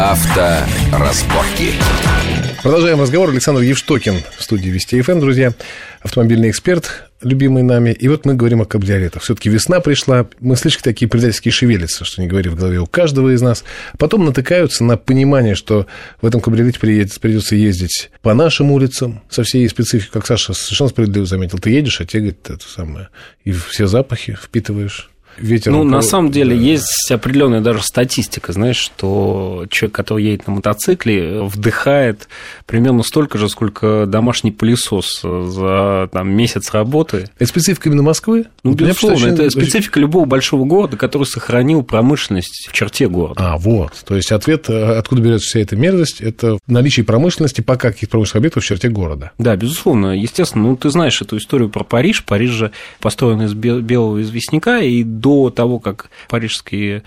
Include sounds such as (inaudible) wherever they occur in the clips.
Авторазборки. Продолжаем разговор. Александр Евштокин в студии Вести ФМ, друзья. Автомобильный эксперт, любимый нами. И вот мы говорим о кабриолетах. Все-таки весна пришла. Мы слишком такие предательские шевелятся, что не говори в голове у каждого из нас. Потом натыкаются на понимание, что в этом кабриолете придется ездить по нашим улицам со всей спецификой, как Саша совершенно справедливо заметил. Ты едешь, а тебе, говорит, это самое, и все запахи впитываешь ветер. Ну, на самом деле, да. есть определенная даже статистика, знаешь, что человек, который едет на мотоцикле, вдыхает примерно столько же, сколько домашний пылесос за там, месяц работы. Это специфика именно Москвы? Ну, безусловно, это специфика любого большого города, который сохранил промышленность в черте города. А, вот. То есть ответ, откуда берется вся эта мерзость, это наличие промышленности пока каких-то промышленных объектов в черте города. Да, безусловно. Естественно, ну, ты знаешь эту историю про Париж. Париж же построен из белого известняка, и до того, как парижские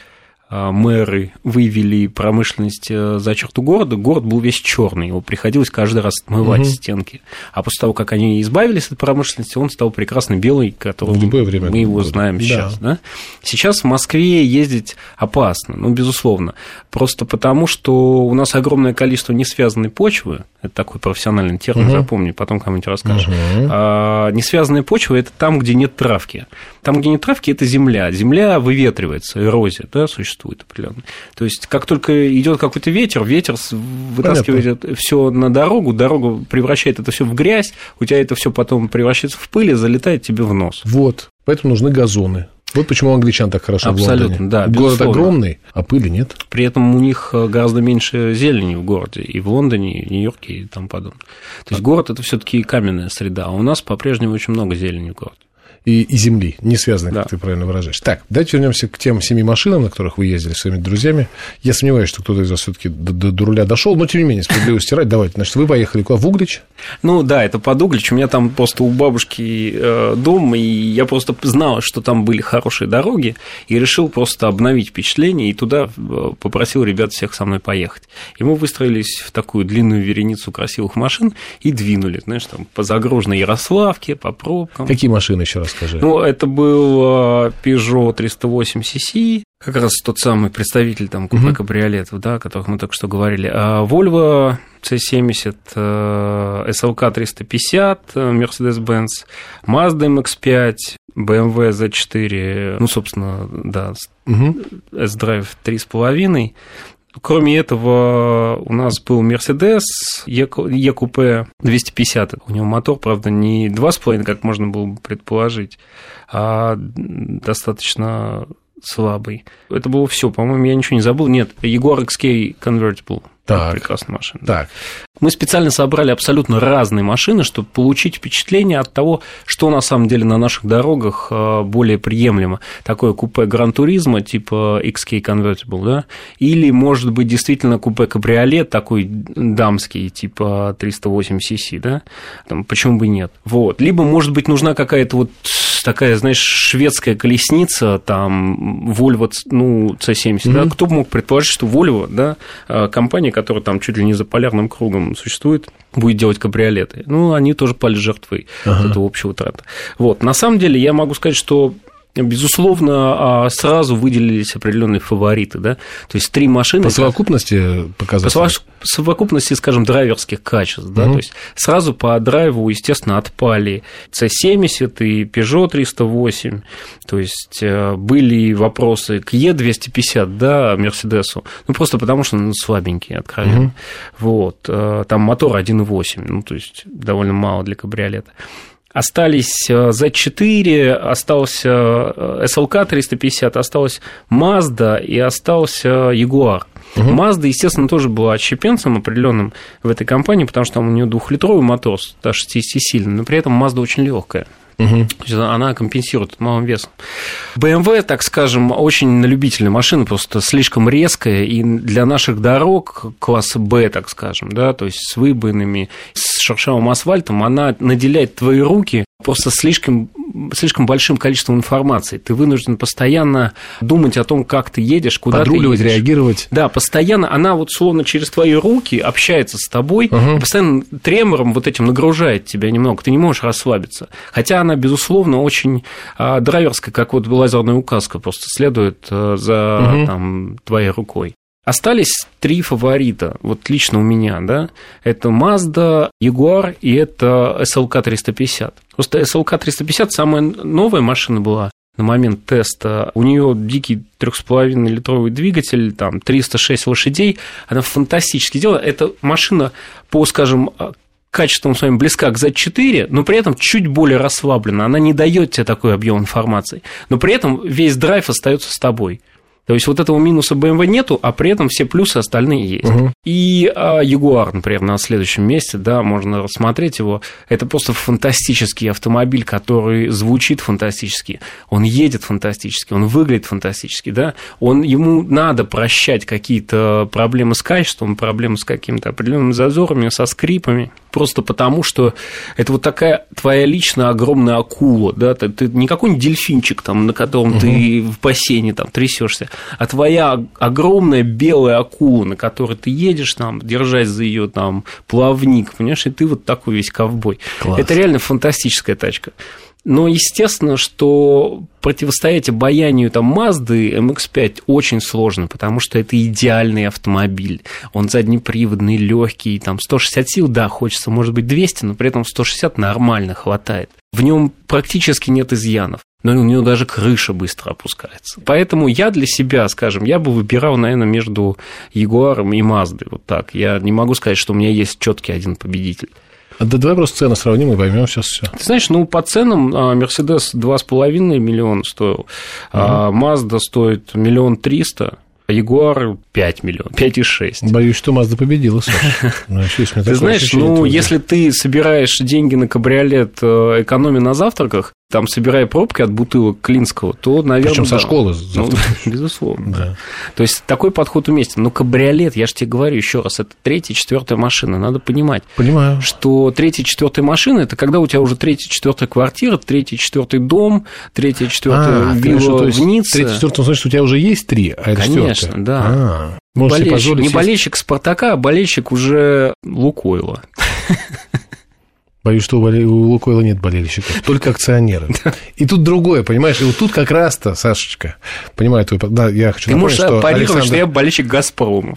а, мэры вывели промышленность э, за черту города, город был весь черный, его приходилось каждый раз отмывать угу. стенки. А после того, как они избавились от промышленности, он стал прекрасно белый, в любое время мы его года. знаем да. сейчас. Да? Сейчас в Москве ездить опасно, ну, безусловно. Просто потому, что у нас огромное количество несвязанной почвы, это такой профессиональный термин, угу. запомни, потом кому-нибудь расскажешь. Угу. А, несвязанная почва – это там, где нет травки. Там, где нет травки, это земля. Земля выветривается, эрозия да, существует определенно. То есть, как только идет какой-то ветер, ветер вытаскивает все на дорогу, дорога превращает это все в грязь, у тебя это все потом превращается в пыль и залетает тебе в нос. Вот. Поэтому нужны газоны. Вот почему англичан так хорошо Абсолютно, в Лондоне. да. Город огромный, а пыли нет. При этом у них э, гораздо меньше зелени в городе, и в Лондоне, и в Нью-Йорке, и тому подобное. То есть а... город это все-таки каменная среда, а у нас по-прежнему очень много зелени в городе и, и земли, не связаны, да. как ты правильно выражаешь. Так, давайте вернемся к тем семи машинам, на которых вы ездили с своими друзьями. Я сомневаюсь, что кто-то из вас все-таки до, до, до руля дошел, но тем не менее, справедливости ради, давайте. Значит, вы поехали куда? В Углич? Ну да, это под Углич. У меня там просто у бабушки э, дом, и я просто знал, что там были хорошие дороги, и решил просто обновить впечатление, и туда э, попросил ребят всех со мной поехать. И мы выстроились в такую длинную вереницу красивых машин и двинули, знаешь, там по загруженной Ярославке, по пробкам. Какие машины еще раз? Расскажи. Ну, это был а, Peugeot 308 CC, как раз тот самый представитель там купе кабриолетов, да, о которых мы только что говорили. А Volvo C70, SLK 350, Mercedes-Benz, Mazda MX-5, BMW Z4, ну, собственно, да, угу. S-Drive 3,5, Кроме этого, у нас был Mercedes EQP 250. У него мотор, правда, не 2,5, как можно было бы предположить, а достаточно слабый. Это было все, по-моему, я ничего не забыл. Нет, Jaguar XK Convertible. Так. Прекрасная машина. Так. Мы специально собрали абсолютно разные машины, чтобы получить впечатление от того, что на самом деле на наших дорогах э, более приемлемо. Такое купе Гран-туризма типа XK Convertible, да, или, может быть, действительно купе Кабриолет такой дамский, типа 308 cc, да, Там, почему бы нет. Вот. Либо, может быть, нужна какая-то вот такая, знаешь, шведская колесница, там, Volvo, ну, C70, mm-hmm. да, кто бы мог предположить, что Volvo, да, э, компания, которая там чуть ли не за полярным кругом существует, будет делать кабриолеты. Ну, они тоже пали жертвой ага. этого общего тренда. Вот, на самом деле, я могу сказать, что Безусловно, а, сразу выделились определенные фавориты, да, то есть три машины. По совокупности показателей? По совокупности, скажем, драйверских качеств, да, угу. то есть сразу по драйву, естественно, отпали C70 и Peugeot 308, то есть э, были вопросы к E250, да, Мерседесу, ну просто потому что он слабенький, откровенно, угу. вот, э, там мотор 1.8, ну то есть довольно мало для кабриолета. Остались Z4, э, остался SLK 350, осталась Mazda и остался Jaguar. Угу. Mazda, естественно, тоже была отщепенцем определенным в этой компании, потому что там у нее двухлитровый мотор, 160 сильный, но при этом Mazda очень легкая. Угу. То есть она компенсирует малым весом. BMW, так скажем, очень на любительная машина, просто слишком резкая, и для наших дорог класса Б, так скажем, да, то есть с выбоинами, с шершавым асфальтом, она наделяет твои руки просто слишком, слишком большим количеством информации. Ты вынужден постоянно думать о том, как ты едешь, куда Подруливать, ты едешь. реагировать. Да, постоянно она вот словно через твои руки общается с тобой, угу. постоянно тремором вот этим нагружает тебя немного, ты не можешь расслабиться. Хотя она, безусловно, очень а, драйверская, как вот лазерная указка, просто следует а, за угу. там, твоей рукой. Остались три фаворита, вот лично у меня, да, это Mazda, Jaguar и это SLK 350. Просто SLK 350 самая новая машина была на момент теста. У нее дикий 3,5 литровый двигатель, там 306 лошадей, она фантастически делала. Это машина по, скажем, качеством с вами близка к Z4, но при этом чуть более расслаблена. Она не дает тебе такой объем информации. Но при этом весь драйв остается с тобой. То есть вот этого минуса BMW нету, а при этом все плюсы остальные есть. Угу. И а, Jaguar, например, на следующем месте, да, можно рассмотреть его. Это просто фантастический автомобиль, который звучит фантастически, он едет фантастически, он выглядит фантастически, да. Он, ему надо прощать какие-то проблемы с качеством, проблемы с какими-то определенными зазорами, со скрипами, просто потому что это вот такая твоя личная огромная акула, да, ты, ты не какой-нибудь дельфинчик, там, на котором угу. ты в бассейне там трясешься, а твоя огромная белая акула, на которой ты едешь, там, держась за ее там плавник, понимаешь, и ты вот такой весь ковбой. Класс. Это реально фантастическая тачка. Но естественно, что противостоять обаянию там Мазды MX-5 очень сложно, потому что это идеальный автомобиль. Он заднеприводный, легкий, там 160 сил, да, хочется, может быть, 200, но при этом 160 нормально хватает. В нем практически нет изъянов но у него даже крыша быстро опускается. Поэтому я для себя, скажем, я бы выбирал, наверное, между Ягуаром и Маздой. Вот так. Я не могу сказать, что у меня есть четкий один победитель. Да давай просто цены сравним и поймем сейчас все. Ты знаешь, ну по ценам а, Мерседес 2,5 миллиона стоил, а Мазда стоит миллион триста, Ягуар 5 миллионов, 5,6. Боюсь, что Мазда победила, Саша. (laughs) Ну, ты знаешь, ну, если ты собираешь деньги на кабриолет, э, экономя на завтраках, там, собирая пробки от бутылок Клинского, то, наверное... Причем да. со школы. Ну, (laughs) безусловно. Да. То есть, такой подход уместен. Но кабриолет, я же тебе говорю еще раз, это третья, четвертая машина. Надо понимать, Понимаю. что третья, четвертая машина, это когда у тебя уже третья, четвертая квартира, третий, четвертый дом, третья, четвертая а, вилла в Ницце. Третья, четвертая, значит, у тебя уже есть три, а это Конечно, четвертая. да. А, болельщик, не болельщик Спартака, а болельщик уже Лукойла. (laughs) Боюсь, что у Лукойла нет болельщиков, только акционеры. (laughs) И тут другое, понимаешь, и вот тут как раз-то, Сашечка, понимаю твой... Да, я хочу Ты можешь что Александр... что я болельщик «Газпрома».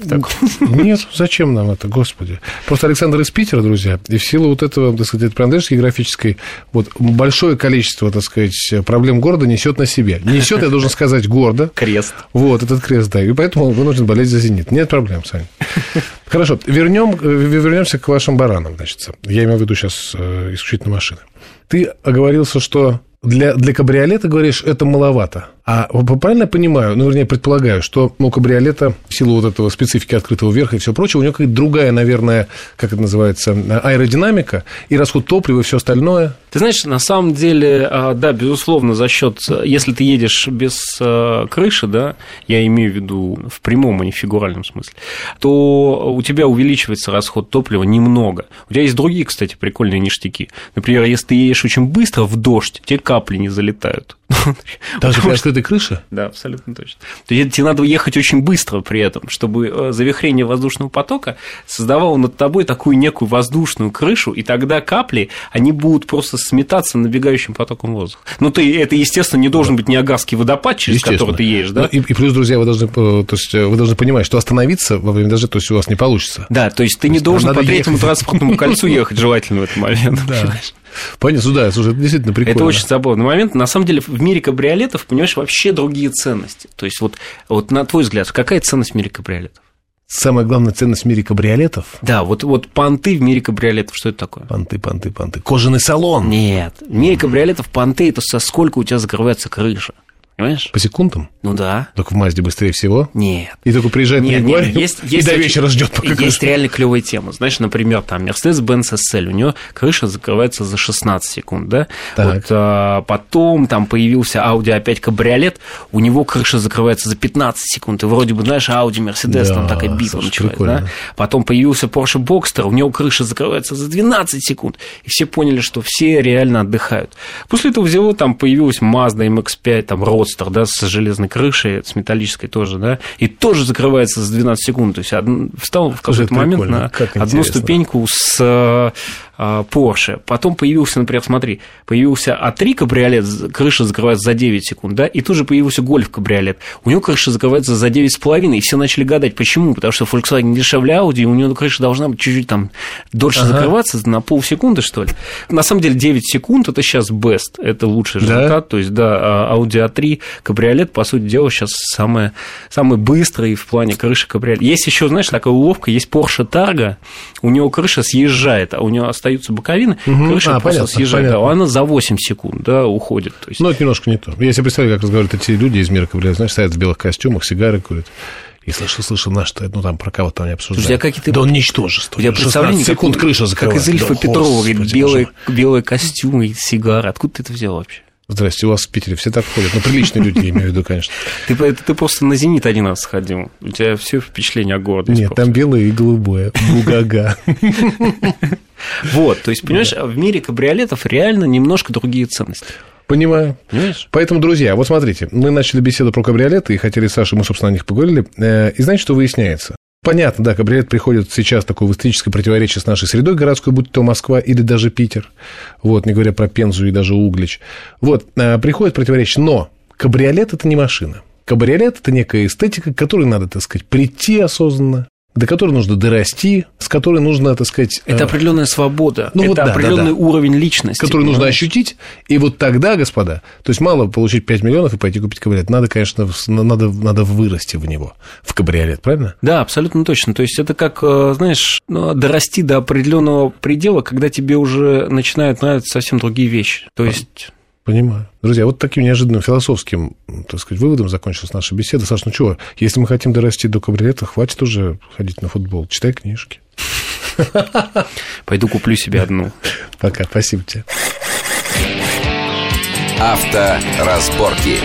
Нет, зачем нам это, господи. Просто Александр из Питера, друзья, и в силу вот этого, так сказать, принадлежности географической, вот большое количество, так сказать, проблем города несет на себе. Несет, я должен сказать, гордо. Крест. Вот, этот крест, да, и поэтому вынужден болеть за «Зенит». Нет проблем, Саня. Хорошо, вернем, вернемся к вашим баранам, значит. Я имею в виду сейчас э, исключительно машины. Ты оговорился, что для, для кабриолета, говоришь, это маловато. А правильно понимаю, ну, вернее, предполагаю, что ну, кабриолета в силу вот этого специфики открытого верха и все прочее, у него какая-то другая, наверное, как это называется, аэродинамика и расход топлива и все остальное. Ты знаешь, на самом деле, а, да, безусловно, за счет, если ты едешь без а, крыши, да, я имею в виду в прямом, а не в фигуральном смысле, то у тебя увеличивается расход топлива немного. У тебя есть другие, кстати, прикольные ништяки. Например, если ты едешь очень быстро в дождь, тебе капли не залетают. Даже при открытой крыше? Да, абсолютно точно. То есть тебе надо ехать очень быстро при этом, чтобы э, завихрение воздушного потока создавало над тобой такую некую воздушную крышу, и тогда капли, они будут просто сметаться набегающим потоком воздуха. Ну, ты, это, естественно, не должен быть Ниагарский водопад, через который ты едешь, да? Ну, и, и плюс, друзья, вы должны, э, то есть, э, вы должны понимать, что остановиться во время дождя, то есть у вас не получится. Да, то есть ты то не должен по третьему транспортному кольцу (laughs) ехать желательно в этот момент. Да. Понятно, да, слушай, это действительно прикольно. Это очень забавный момент. На самом деле, в мире кабриолетов, понимаешь, вообще другие ценности. То есть, вот, вот на твой взгляд, какая ценность в мире кабриолетов? Самая главная ценность в мире кабриолетов? Да, вот, вот понты в мире кабриолетов, что это такое? Понты, понты, понты. Кожаный салон? Нет, в мире кабриолетов понты – это со сколько у тебя закрывается крыша. Понимаешь? По секундам? Ну да. Только в Мазде быстрее всего? Нет. И только приезжает нет, на нет, есть, и есть до вечера ждет, пока Есть крыша. реально клевая тема. Знаешь, например, там Mercedes-Benz SL, у него крыша закрывается за 16 секунд, да? Так. Вот а, потом там появился Audi опять кабриолет, у него крыша закрывается за 15 секунд. И вроде бы, знаешь, Audi, Mercedes, да, там такая битва началась, да? Потом появился Porsche Boxster, у него крыша закрывается за 12 секунд. И все поняли, что все реально отдыхают. После этого взяло, там появилась Mazda MX-5, там Roadster, да, с железной крышей, с металлической тоже, да, и тоже закрывается за 12 секунд. То есть встал в какой-то момент на одну ступеньку с Porsche. Потом появился, например, смотри, появился А3 кабриолет, крыша закрывается за 9 секунд, да, и тут же появился Гольф кабриолет. У него крыша закрывается за 9,5, и все начали гадать, почему? Потому что Volkswagen дешевле Audi, у него крыша должна быть чуть-чуть там дольше ага. закрываться, на полсекунды, что ли. На самом деле 9 секунд – это сейчас best, это лучший результат, да? то есть, да, а Audi A3 кабриолет, по сути дела, сейчас самое, самый быстрый в плане крыши кабриолет. Есть еще, знаешь, такая уловка, есть Porsche Targa, у него крыша съезжает, а у него остаются боковины, угу. крыша а, просто понятно, съезжает, понятно. а она за 8 секунд, да, уходит. То есть... Ну, это немножко не то. Я себе представляю, как разговаривают эти люди из мира кабриолета, знаешь, стоят в белых костюмах, сигары курят. И слышал, слышал, наш, ну там про кого-то не обсуждали. Слушай, а как ты... Да он ничтожество. Я представляю, секунд как, крыша закрывает. Как из Ильфа да, Петрова, говорит, белый, белый костюм и сигара. Откуда ты это взял вообще? Здрасте, у вас в Питере все так ходят. Ну, приличные люди, я имею в виду, конечно. Ты, ты просто на «Зенит» один раз сходил. У тебя все впечатление о городе. Нет, там белое и голубое. Бугага. Вот, то есть, понимаешь, в мире кабриолетов реально немножко другие ценности. Понимаю. Понимаешь? Поэтому, друзья, вот смотрите, мы начали беседу про кабриолеты и хотели с Сашей, мы, собственно, о них поговорили. Э, и знаете, что выясняется? Понятно, да, кабриолет приходит сейчас такое в эстетическое противоречие с нашей средой городской, будь то Москва или даже Питер, вот, не говоря про Пензу и даже Углич. Вот, э, приходит противоречие, но кабриолет – это не машина. Кабриолет – это некая эстетика, к которой надо, так сказать, прийти осознанно, до которой нужно дорасти, с которой нужно, так сказать... Это э, определенная свобода, ну, это вот, да, определенный да, да. уровень личности. Который понимаешь? нужно ощутить, и вот тогда, господа, то есть мало получить 5 миллионов и пойти купить кабриолет, надо, конечно, надо, надо вырасти в него, в кабриолет, правильно? Да, абсолютно точно. То есть это как, э, знаешь, ну, дорасти до определенного предела, когда тебе уже начинают нравиться совсем другие вещи. То есть... Понимаю. Друзья, вот таким неожиданным философским, так сказать, выводом закончилась наша беседа. Саш, ну чего, если мы хотим дорасти до кабриолета, хватит уже ходить на футбол, читай книжки. Пойду куплю себе одну. Пока, спасибо тебе. Авторазборки.